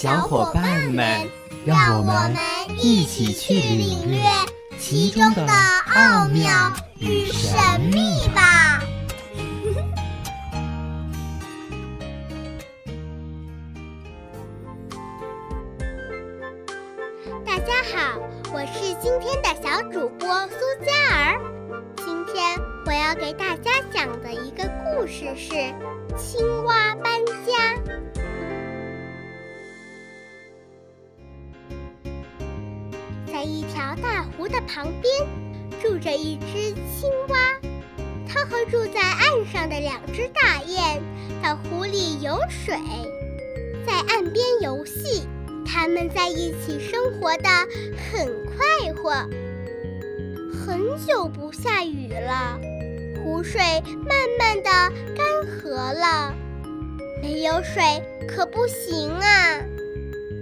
小伙伴们，让我们一起去领略其中的奥妙与神秘吧！大家好，我是今天的小主播苏嘉儿。今天我要给大家讲的一个故事是《青蛙搬家》。在一条大湖的旁边，住着一只青蛙。它和住在岸上的两只大雁到湖里游水，在岸边游戏。它们在一起生活的很快活。很久不下雨了，湖水慢慢的干涸了。没有水可不行啊！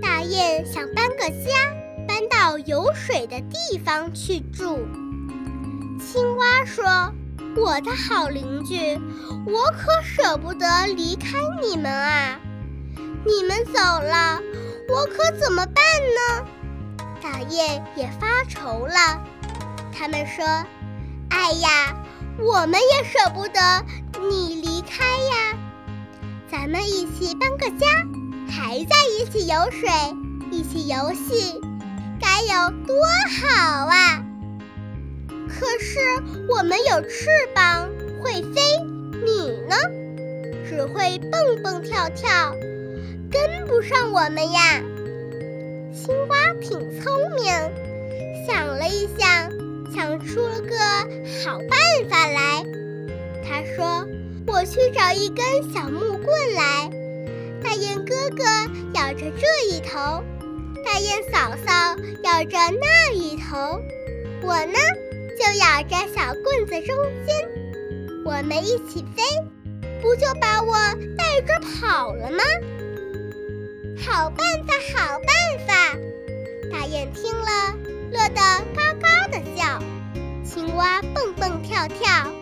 大雁想搬个家。到有水的地方去住。青蛙说：“我的好邻居，我可舍不得离开你们啊！你们走了，我可怎么办呢？”大雁也发愁了。他们说：“哎呀，我们也舍不得你离开呀！咱们一起搬个家，还在一起游水，一起游戏。”有多好啊！可是我们有翅膀会飞，你呢？只会蹦蹦跳跳，跟不上我们呀。青蛙挺聪明，想了一想，想出了个好办法来。他说：“我去找一根小木棍来。”大雁哥哥咬着这一头。大雁嫂嫂咬着那一头，我呢就咬着小棍子中间，我们一起飞，不就把我带着跑了吗？好办法，好办法！大雁听了，乐得嘎嘎的叫，青蛙蹦蹦跳跳，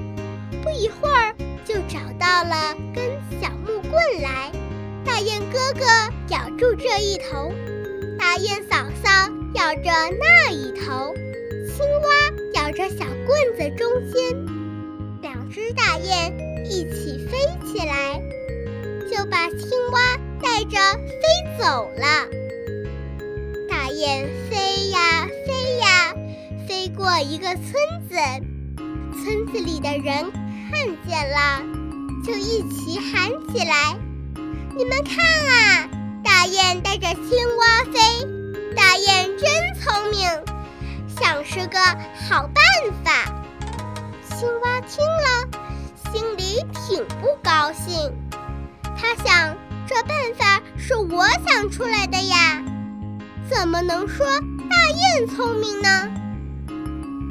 不一会儿就找到了根小木棍来。大雁哥哥咬住这一头。大雁嫂嫂咬着那一头，青蛙咬着小棍子中间，两只大雁一起飞起来，就把青蛙带着飞走了。大雁飞呀飞呀，飞过一个村子，村子里的人看见了，就一起喊起来：“你们看啊！”大雁带着青他想，这办法是我想出来的呀，怎么能说大雁聪明呢？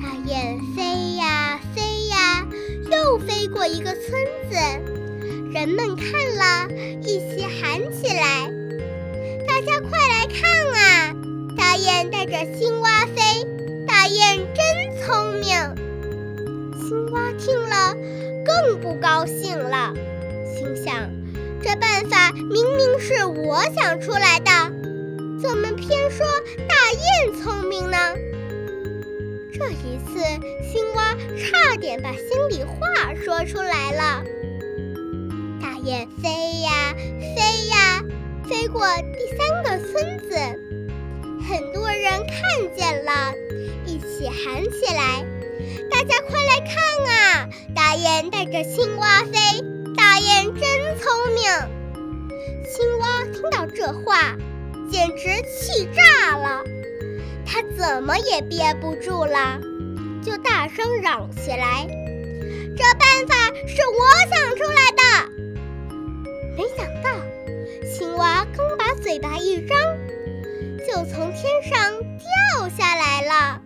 大雁飞呀飞呀，又飞过一个村子，人们看了一起喊起来。大家快来看啊！大雁带着青蛙飞，大雁真聪明。青蛙听了更不高兴了，心想：这办法明明是我想出来的，怎么偏说大雁聪明呢？这一次，青蛙差点把心里话说出来了。大雁飞呀飞呀。飞过第三个村子，很多人看见了，一起喊起来：“大家快来看啊！大雁带着青蛙飞，大雁真聪明。”青蛙听到这话，简直气炸了，它怎么也憋不住了，就大声嚷起来：“这办法是我想出来的！”没想到。青蛙刚把嘴巴一张，就从天上掉下来了。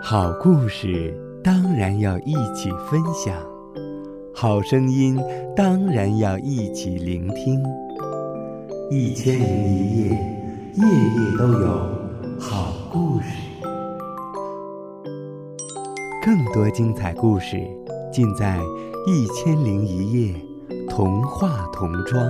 好故事当然要一起分享，好声音当然要一起聆听。一千零一夜，夜夜都有好故事。更多精彩故事尽在《一千零一夜》童话童装。